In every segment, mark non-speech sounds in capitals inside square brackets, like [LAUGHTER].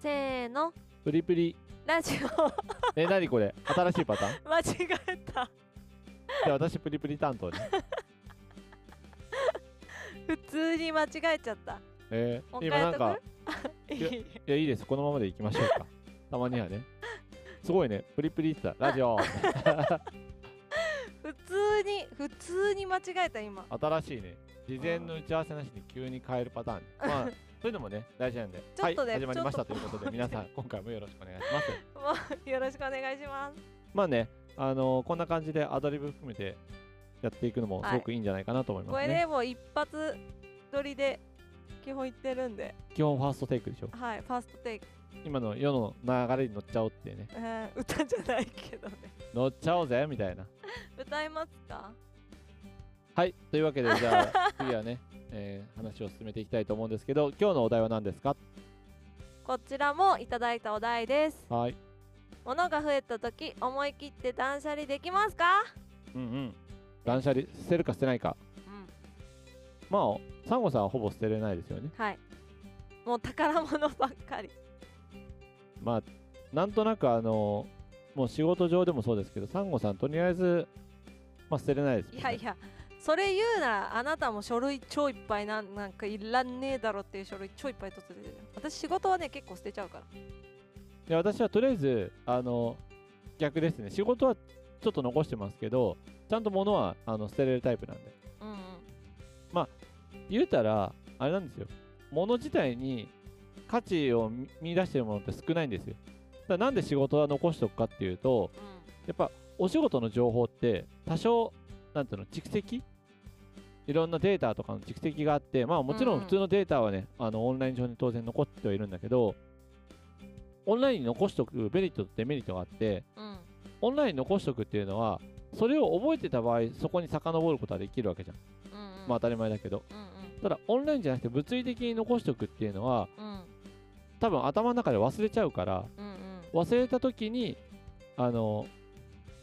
せーの。プリプリ。ラジオ。え何これ？新しいパターン？[LAUGHS] 間違えた。じゃあ私プリプリ担当ね。[LAUGHS] 普通に間違えちゃった。えー、今なんか [LAUGHS] いい。いやいいです。このままでいきましょうか。たまにはね。すごいね。プリプリってた。ラジオ。普通に普通に間違えた今。新しいね。事前の打ち合わせなしに急に変えるパターンまあそういうのもね大事なんで。ちょっとねはい始まりましたとということで皆さん [LAUGHS] 今回もよろしくお願いします。もうよろしくお願いします。まあねあのーこんな感じでアドリブ含めてやっていくのもすごくいいんじゃないかなと思いますね、これねもう一発撮りで基本言ってるんで。基本ファーストテイクでしょ？はいファーストテイク、今の世の流れに乗っちゃおうってね。えー、歌じゃないけどね。乗っちゃおうぜみたいな。[LAUGHS] 歌いますか？はいというわけでじゃあ次はね、えー話を進めていきたいと思うんですけど今日のお題は何ですか？こちらもいただいたお題です。はい。物が増えた時思い切って断捨離できますか？うんうん。断捨離捨てるか捨てないか。うん。まあサンゴさんはほぼ捨てれないですよね。はい。もう宝物ばっかり。まあなんとなくあのもう仕事上でもそうですけどサンゴさんとりあえずまあ捨てれないですね。いやいやそれ言うならあなたも書類超いっぱいなんなんかいらんねえだろっていう書類超いっぱい取ってて私仕事はね結構捨てちゃうから。いや私はとりあえずあの逆ですね。仕事はちょっと残してますけどちゃんと物はあの捨てれるタイプなんで。うんうん。言うたらあれなんですよ。物自体に価値を見見出してるものって少ないんですよ。なんで仕事は残しておくかっていうとうん。やっぱお仕事の情報って多少なんていうの蓄積？いろんなデータとかの蓄積があってまあもちろうんん。普通のデータはね、あのオンライン上に当然残ってはいるんだけどオンラインに残しておくメリットとデメリットがあってうん。オンラインに残しておくっていうのはそれを覚えてた場合そこに遡ることはできるわけじゃん、うんうん。まあ当たり前だけど。うんただオンラインじゃなくて物理的に残しておくっていうのはうん。うん多分頭の中で忘れちゃうからうんうん。忘れた時にあの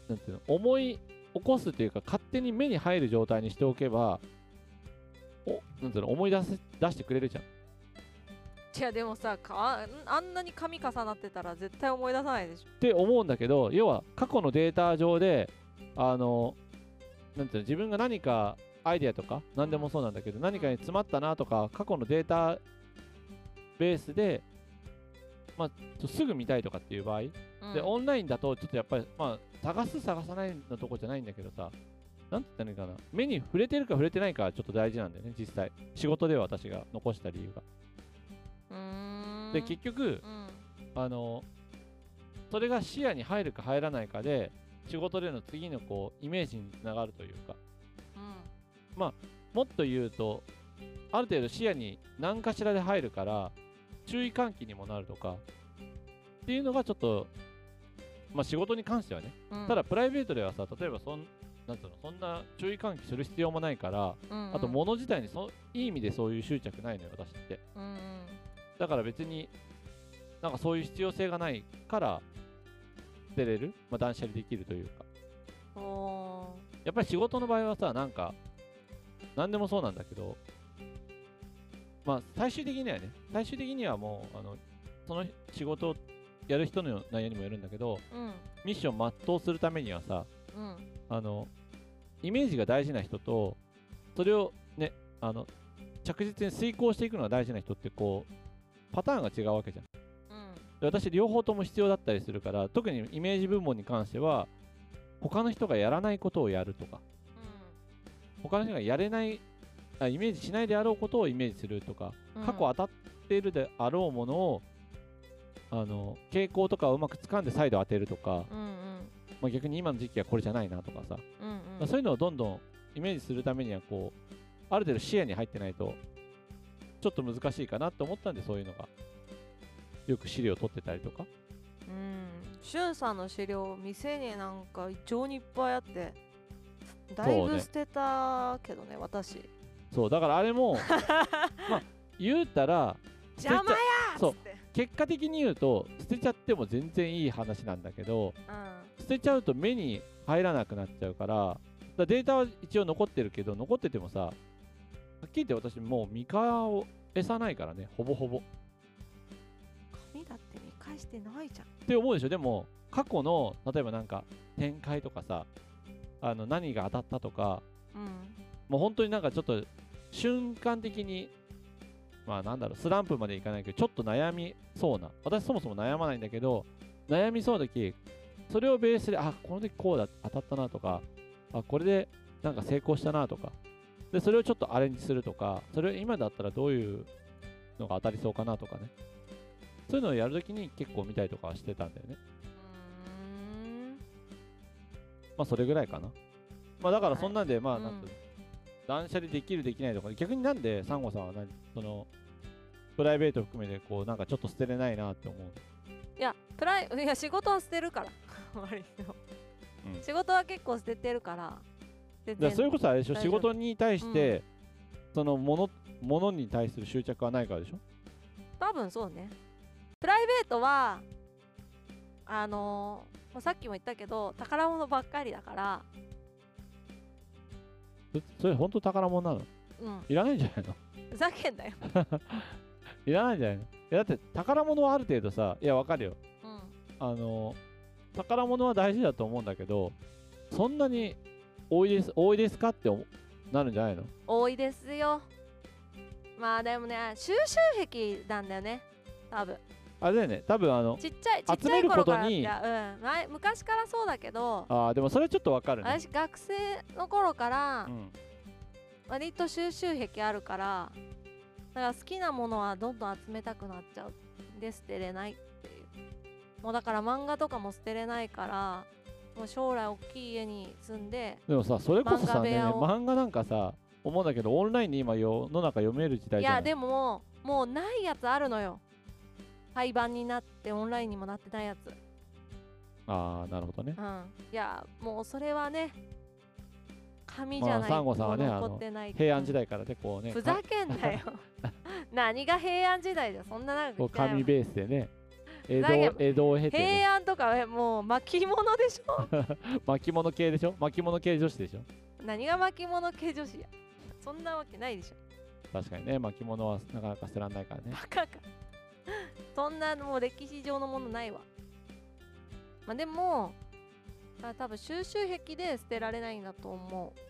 なんていうの思い起こすっていうか勝手に目に入る状態にしておけばおなんていうの思い出せ出してくれるじゃん。いやでもさかあんなに紙重なってたら絶対思い出さないでしょ。って思うんだけど要は過去のデータ上であのなんていうの自分が何かアイデアとか何でもそうなんだけど何かに詰まったなとか過去のデータベースでまあ、すぐ見たいとかっていう場合、うん。でオンラインだとちょっとやっぱり、まあ、探す探さないのとこじゃないんだけどさなんて言ったらいいかな。目に触れてるか触れてないかはちょっと大事なんだよね実際。仕事では私が残した理由が。で結局うん。あのそれが視野に入るか入らないかで仕事での次のこうイメージにつながるというか。うん。もっと言うとある程度視野に何かしらで入るから注意喚起にもなるとかっていうのがちょっとまあ仕事に関してはねうん。ただプライベートではさ例えばそんなんつうのそんな注意喚起する必要もないからうんあと物自体にそいい意味でそういう執着ないのよ私って。うんうん。だから別になんかそういう必要性がないから捨てれる、まあ、断捨離できるというか。おやっぱり仕事の場合はさなんか何でもそうなんだけどまあ最終的にはね最終的にはもうあのその仕事をやる人の内容にもよるんだけどーうん。ミッション全うするためにはさうん。あのイメージが大事な人とそれをねあの着実に遂行していくのが大事な人ってこうパターンが違うわけじゃん。私両方とも必要だったりするから特にイメージ部門に関しては他の人がやらないことをやるとか他の人がやれないあイメージしないであろうことをイメージするとか、うん。過去当たっているであろうものをあの傾向とかをうまく掴んで再度当てるとか、うんうん。まあ、逆に今の時期はこれじゃないなとかさ、うんうん。まあ、そういうのをどんどんイメージするためにはこうある程度視野に入ってないとちょっと難しいかなと思ったんでそういうのが。よく資料を取ってたりとか。うん。しゅんさんの資料店になんか異常にいっぱいあってだいぶ捨てたけどね私そうだからあれも [LAUGHS] まあ言うたら邪魔やーそう結果的に言うと捨てちゃっても全然いい話なんだけどうん。捨てちゃうと目に入らなくなっちゃうからだデータは一応残ってるけど残っててもさはっきり言って私もう見返さないからねほぼほぼ。紙だって大してないじゃん。って思うでしょ？でも過去の例えばなんか展開とかさあの何が当たったとかうん。もう本当になんかちょっと瞬間的にまあなんだろうスランプまでいかないけどちょっと悩みそうな私そもそも悩まないんだけど悩みそうな時それをベースであこの時こうだ当たったなとかあこれでなんか成功したなとかでそれをちょっとアレンジするとかそれを今だったらどういうのが当たりそうかなとかね。そういうのをやるときに結構見たりとかはしてたんだよね。まあそれぐらいかな。まあだからそんなんでまあうんなんつうの断捨離できるできないとか逆になんでサンゴさんは何そのプライベート含めてこうなんかちょっと捨てれないなって思ういやプライいや仕事は捨てるから [LAUGHS] 割と、うん。仕事は結構捨ててるからからそれこそあれでしょ？仕事に対して、そのものものに対する執着はないからでしょ？多分そうね。プライベートはあのーさっきも言ったけど宝物ばっかりだからそそれ本当宝物なの？うん。いらないんじゃないの？ふざけんなよ、[LAUGHS] いらないんじゃないの？いやだって宝物はある程度さいやわかるよ。うん、あの宝物は大事だと思うんだけどそんなに多いです多いですかって思なるんじゃないの？多いですよ。まあでもね収集癖なんだよね多分あれだよね。多分あのちっちゃいちっちゃい頃からことにいや、うん、前昔からそうだけどあーでもそれはちょっとわかるね。私学生の頃からうん。割と収集癖あるからだから好きなものはどんどん集めたくなっちゃうで捨てれないっていう。もうだから漫画とかも捨てれないからもう将来大きい家に住んででもさそれこそさね漫画なんかさ思うんだけどオンラインに今世の中読める時代じゃない？いやでももうないやつあるのよ廃盤になってオンラインにもなってないやつ。ああなるほどね。うん。いやもうそれはね紙じゃない。まあサンゴさんはねとあの平安時代からねこうねふざけんなよ。[LAUGHS] 何が平安時代だよそんななん紙ベースでね江戸江戸を経て、ね、平安とかはもう巻物でしょ？[LAUGHS] 巻物系でしょ？巻物系女子でしょ？何が巻物系女子や。そんなわけないでしょ。確かにね巻物はなかなか捨てらんないからね。バカかそんなもう歴史上のものないわ。まあでもあ多分収集癖で捨てられないんだと思う。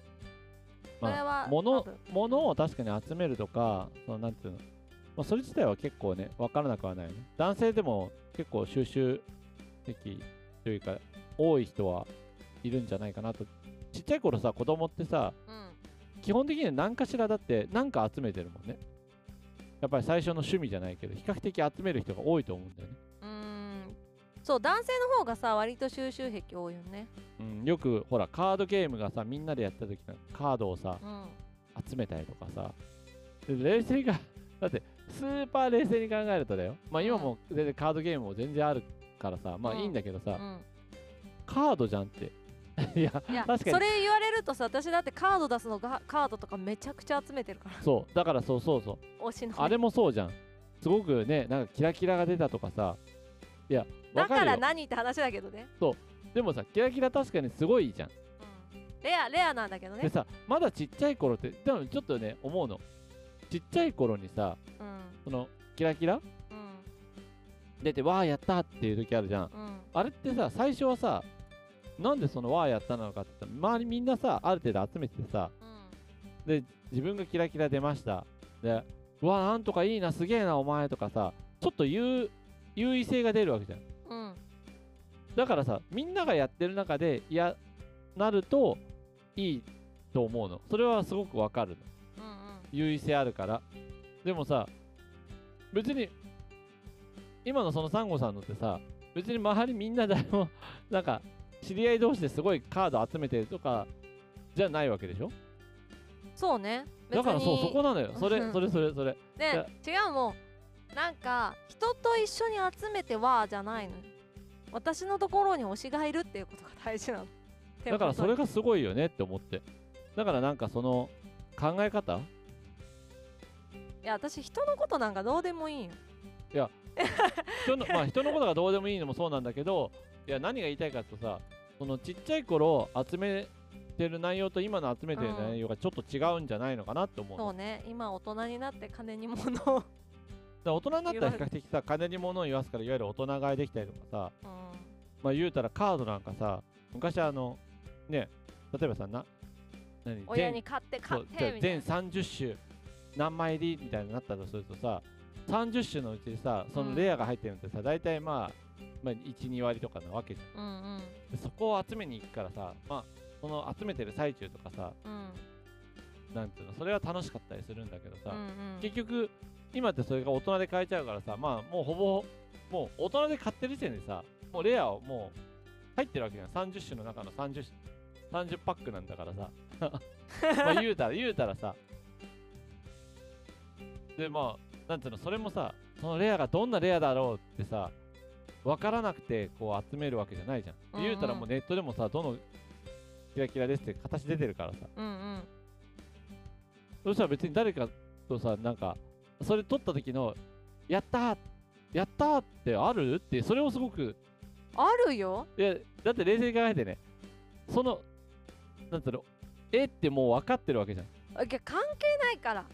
それはまあ、物多分。物を確かに集めるとかそのなんていうの、まあ、それ自体は結構ね分からなくはないよね。男性でも結構収集的というか多い人はいるんじゃないかなと。ちっちゃい頃さ子供ってさうん。基本的には何かしらだって何か集めてるもんねやっぱり最初の趣味じゃないけど比較的集める人が多いと思うんだよね、うーん。そう男性の方がさ割と収集癖多いよね。うん、よくほらカードゲームがさみんなでやった時のカードをさうん。集めたりとかさ。で冷静がだってスーパー冷静に考えるとだよ。まあ今も全然カードゲームも全然あるからさ。まあうん。いいんだけどさ、うん。カードじゃんっていやいや確かに。それ言われるとさ私だってカード出すのがカードとかめちゃくちゃ集めてるから。そうだからそうそうそう。推しのね。あれもそうじゃん。すごくねなんかキラキラが出たとかさ。いやわだから何って話だけどね、でもさキラキラ確かにすごいじゃん。うん、レアレアなんだけどね。でさまだちっちゃい頃ってでもちょっとね思うの。ちっちゃい頃にさうん。そのキラキラ？うん。出てわーやったっていう時あるじゃん。うん。あれってさ最初はさなんでそのわーやったのかって言ったら周りみんなさある程度集めててさうん。で自分がキラキラ出ました。でうわなんとかいいなすげえなお前とかさちょっと優優位性が出るわけじゃん。うん。だからさみんながやってる中でいやなるといいと思うの。それはすごくわかるの。うんうん。優位性あるから。でもさ別に今のそのサンゴさんのってさ別に周りみんな誰もなんか知り合い同士ですごいカード集めてるとかじゃないわけでしょ？そうね。だからそうそこなのよ。それうん。それそれそれで違うもん。なんか人と一緒に集めてはじゃないのよ。私のところに推しがいるっていうことが大事なの。だからそれががすごいよねって思って。だからなんかその考え方？いや私人のことなんかどうでもいいよ。人のまあ人のことがどうでもいいのもそうなんだけどいや何が言いたいかってさそのちっちゃい頃集めてる内容と今の集めてる内容がちょっと違うんじゃないのかなって思うの。そうね。今大人になって金に物を。ら [LAUGHS] 大人になったら比較的さ金に物を言わすからいわゆる大人買いできたりとかさうん。まあ言うたらカードなんかさ昔あのね例えばさな何親に買って買っそうじゃあ全てみたいな。30種何枚入りみたいになったとするとさ30種のうちでさそのレアが入ってるのってさ、大体まあ、まあ、12割とかなわけじゃん。うんうん。でそこを集めに行くからさまあその集めてる最中とかさうん。なんていうのそれは楽しかったりするんだけどさ、うんうん。結局今ってそれが大人で買えちゃうからさまあもうほぼもう大人で買ってる時点でさもうレアをもう入ってるわけじゃん。30種の中の30種。30パックなんだからさ。[LAUGHS] まあ言うたら言うたらさ。でまあなんていうのそれもさそのレアがどんなレアだろうってさ分からなくてこう集めるわけじゃないじゃん、うんうん。言うたらもうネットでもさどのキラキラですって形出てるからさ。うんうん。そしたら別に誰かとさなんかそれ撮った時のやったーやったーってあるってそれをすごくあるよ。いやだって冷静に考えてね。そのなんていうのえってもう分かってるわけじゃん。いや関係ないから。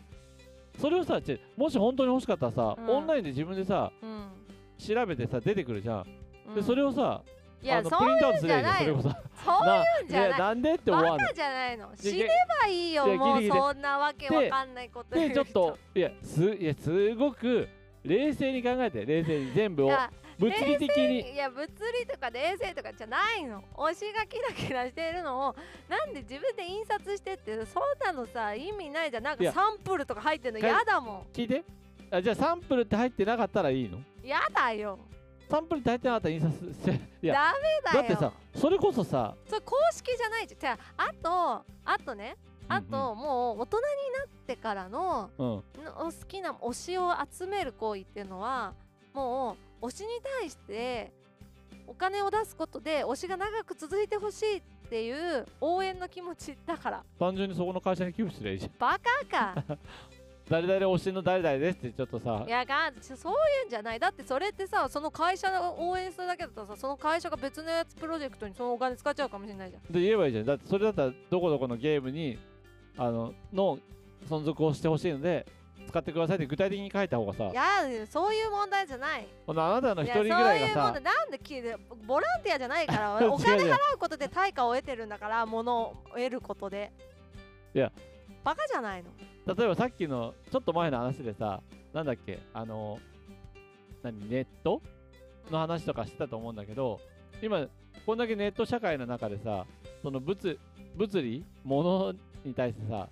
それをさちもし本当に欲しかったらさ、うん。オンラインで自分でさうん調べてさ出てくるじゃん、うん。でそれをさいやそういうんじゃない。そそ。うないやうんじゃない。なんでって思わバない。カじゃないの。で死ねばいいよもうそんなわけわかんないことで。ちょっといやすいやすごく冷静に考えて冷静に全部を物理的に。いや物理とか冷静とかじゃないの。推しがキラキラしてるのをなんで自分で印刷してってそんなのさ意味ないじゃん。なんかサンプルとか入ってんのかやだもん。聞いて。あじゃあサンプルって入ってなかったらいいの？やだよ。サンプルって入ってなたら印刷していやダメだよ。だってさそれこそさそれ公式じゃないじゃん。じゃああとあとねあと、もう大人になってからの好きな推しを集める行為っていうのはもう推しに対してお金を出すことで推しが長く続いてほしいっていう応援の気持ちだから。単純にそこの会社に寄付すればいいじゃん。バカか [LAUGHS] 誰々推しの誰々ですってちょっとさ。いやそういうんじゃない。だってそれってさその会社を応援するだけだったらさその会社が別のやつプロジェクトにそのお金使っちゃうかもしれないじゃん。で言えばいいじゃん。だってそれだったらどこどこのゲームにあのの存続をしてほしいので使ってくださいって具体的に書いた方がさ。いやそういう問題じゃない。あなたの一人ぐらいがいうもさのなんでボランティアじゃないから [LAUGHS] お金払うことで対価を得てるんだから物を得ることで。いや。バカじゃないの例えばさっきのちょっと前の話でさなんだっけあの何ネットの話とかしてたと思うんだけど今こんだけネット社会の中でさその物物理物に対してさ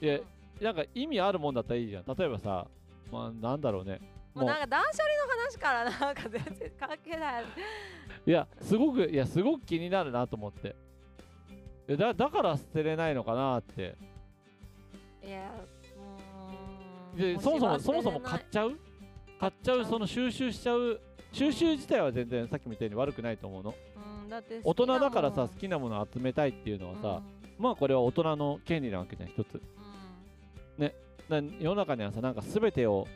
いやなんか意味あるもんだったらいいじゃん。例えばさまあなんだろうね。もう。なんか断捨離の話からなんか全然関係ない。[LAUGHS] いやすごくいやすごく気になるなと思って。だだから捨てれないのかなっていやうーん。でそもそもそもそも買っちゃう？買っちゃう？その収集しちゃう？収集自体は全然さっきみたいに悪くないと思うの。うんだって大人だからさ好好きなものを集めたいっていうのはきなさ、まあこれは大人の権利なわけじゃん一つ。うん。な世の中にはさなんか全てを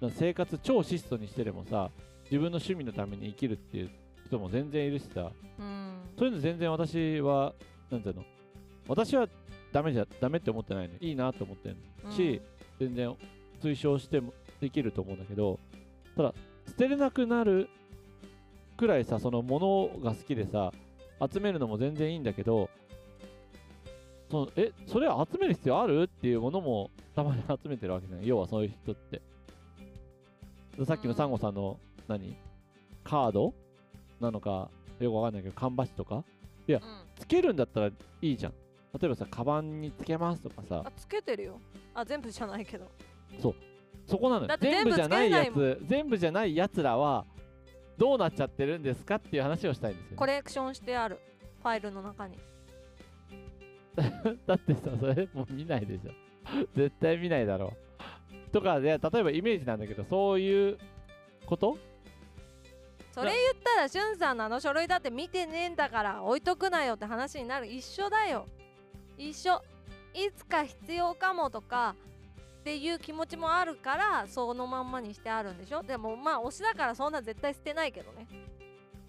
な生活超質素にしてでもさ自分の趣味のために生きるっていう人も全然いるしさ。うん。そういうの全然私はなんていうの？私はダメじゃダメって思ってないのいいなと思ってるうん。し、全然推奨してもできると思うんだけどただ捨てれなくなるくらいさそのものが好きでさ集めるのも全然いいんだけどそのえそれ集める必要ある？っていうものもたまに集めてるわけじゃない。要はそういう人って。でさっきのサンゴさんの何？カード？なのかよくわかんないけど缶バッジとか？うん。つけるんだったらいいじゃん例えばさカバンにつけますとかさ。あつけてるよ。あ全部じゃないけど。そこなのよ。全部じゃないやつ。全部じゃないやつらはどうなっちゃってるんですかっていう話をしたいんですよ、コレクションしてある。ファイルの中に。[LAUGHS] だってさそれもう見ないでしょ。絶対見ないだろう。とかで例えばイメージなんだけどそういうこと？それ言ったらしゅんさんのあの書類だって見てねえんだから置いとくなよって話になる。一緒だよ一緒。いつか必要かもとかっていう気持ちもあるからそのまんまにしてあるんでしょ？でもまあ推しだからそんな絶対捨てないけどね。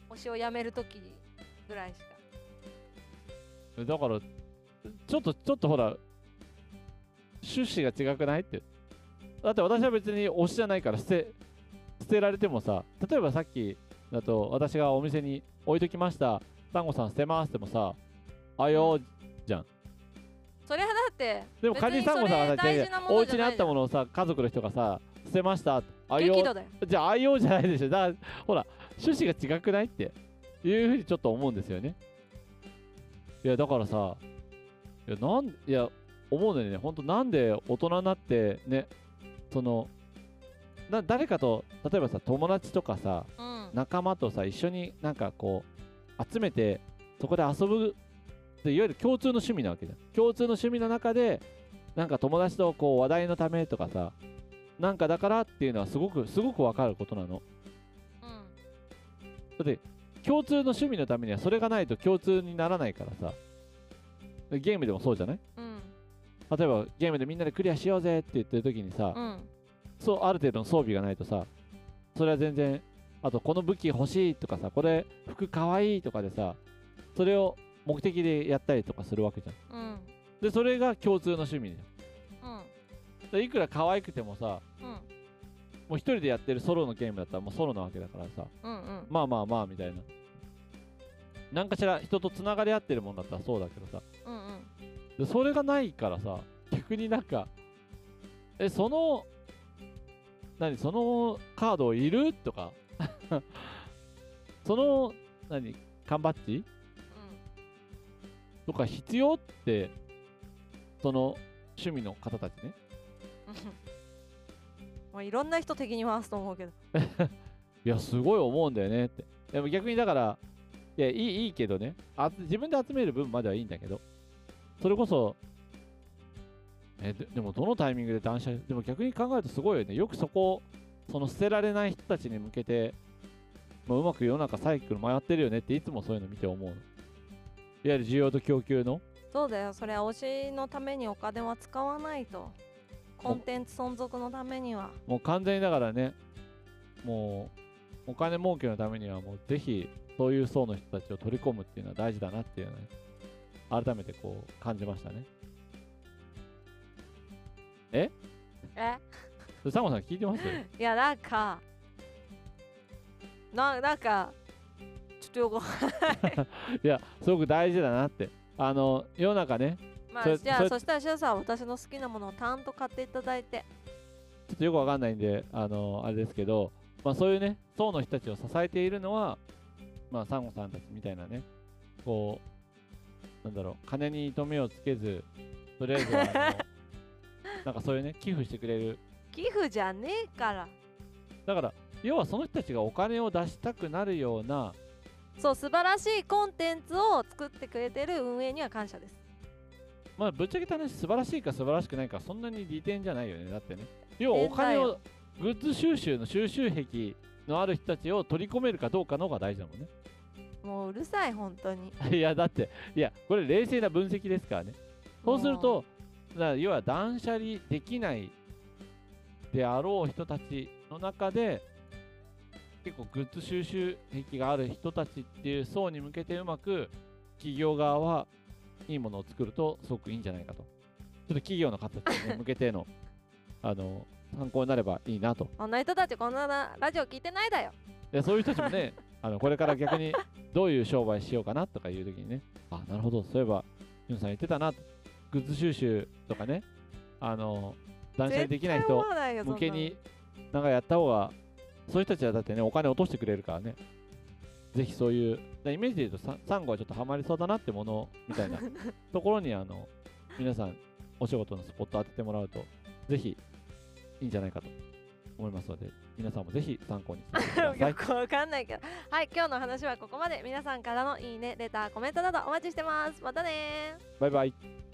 推しをやめるときぐらいしか。だからちょっとちょっとほら趣旨が違くないって？だって私は別に推しじゃないから捨て捨てられてもさ例えばさっきだと私がお店に置いときましたサンゴさん捨てますってもさあよそれはだって。でもカニサンゴさんがさお家にあったものをさ家族の人がさ捨てましたあよ激怒だよ。じゃあ愛用じゃないでしょ。だからほら趣旨が違くないっていうふうにちょっと思うんですよね。いやだからさいやなんいや思うのよね。本当なんで大人になってねそのな誰かと例えばさ友達とかさうん。仲間とさ一緒になんかこう集めてそこで遊ぶでいわゆる共通の趣味なわけじゃん。共通の趣味の中でなんか友達とこう話題のためとかさなんかだからっていうのはすごくすごくわかることなの。うん。だって共通の趣味のためにはそれがないと共通にならないからさ。でゲームでもそうじゃない？うん。例えばゲームでみんなでクリアしようぜって言ってる時にさ、うん。そうある程度の装備がないとさそれは全然あとこの武器欲しいとかさこれ服かわいいとかでさそれを目的でやったりとかするわけじゃん。うん。でそれが共通の趣味じゃん。うんでいくら可愛くてもさうん。もう一人でやってるソロのゲームだったらもうソロなわけだからさ。うんうん。まあまあまあみたいな。何かしら人とつながり合ってるもんだったらそうだけどさ。うんうん。でそれがないからさ逆になんかえその何そのカードいる？とか。[LAUGHS] その何缶バッジ？とか必要ってその趣味の方たちね。うんもういろんな人敵に回すと思うけど。[LAUGHS] いやすごい思うんだよねって。でも逆にだからいやいいいいけどね。あ自分で集める分まではいいんだけど。それこそえででもどのタイミングで断捨離でも逆に考えるとすごいよね。よくそこその捨てられない人たちに向けてもううまく世の中サイクル回ってるよねっていつもそういうの見て思うのいわゆる需要と供給の？そうだよ。それは推しのためにお金は使わないと。コンテンツ存続のためには。もう完全にだからねもうお金儲けのためにはもうぜひそういう層の人たちを取り込むっていうのは大事だなっていうね改めてこう感じましたね。え？でサンゴさん聞いてます？[LAUGHS] いやなんかななんかちょっとよくいやすごく大事だなって。あの世の中ね。まあじゃあそしたらシュウさんは私の好きなものをたんと買っていただいて。ちょっとよくわかんないんであのあれですけど、まあ、そういうね層の人たちを支えているのはまあサンゴさんたちみたいなね。こうなんだろう金に糸目をつけずとりあえずは [LAUGHS] なんかそういうね寄付してくれる。寄付じゃねえから。だから要はその人たちがお金を出したくなるようなそう素晴らしいコンテンツを作ってくれてる運営には感謝です。まあぶっちゃけた話素晴らしいか素晴らしくないかそんなに利点じゃないよね。だってね。要はお金をグッズ収集の収集癖のある人たちを取り込めるかどうかの方が大事だもんね。もううるさい本当に。[LAUGHS] いやだっていやこれ冷静な分析ですからね。そうするとだ要は断捨離できないであろう人たちの中で結構グッズ収集癖がある人たちっていう層に向けてうまく企業側はいいものを作るとすごくいいんじゃないかと。ちょっと企業の方に向けてのあの参考になればいいなと。こんな人たちこんなラジオ聞いてないだよ。でそういう人たちもね [LAUGHS] あのこれから逆にどういう商売しようかなとかいう時にねあなるほど。そういえばユンさん言ってたな。グッズ収集とかねあの断捨離できない人向けになんかやった方がそういう人たちはだってねお金落としてくれるからね。ぜひそういうだイメージで言うとササンゴはちょっとハマりそうだなってものみたいな。[LAUGHS] ところにあの皆さんお仕事のスポット当ててもらうとぜひいいんじゃないかと思いますので皆さんもぜひ参考にしてください。[LAUGHS] よくわかんないけど。はい今日の話はここまで。皆さんからのいいねレターコメントなどお待ちしてます。またねー。バイバイ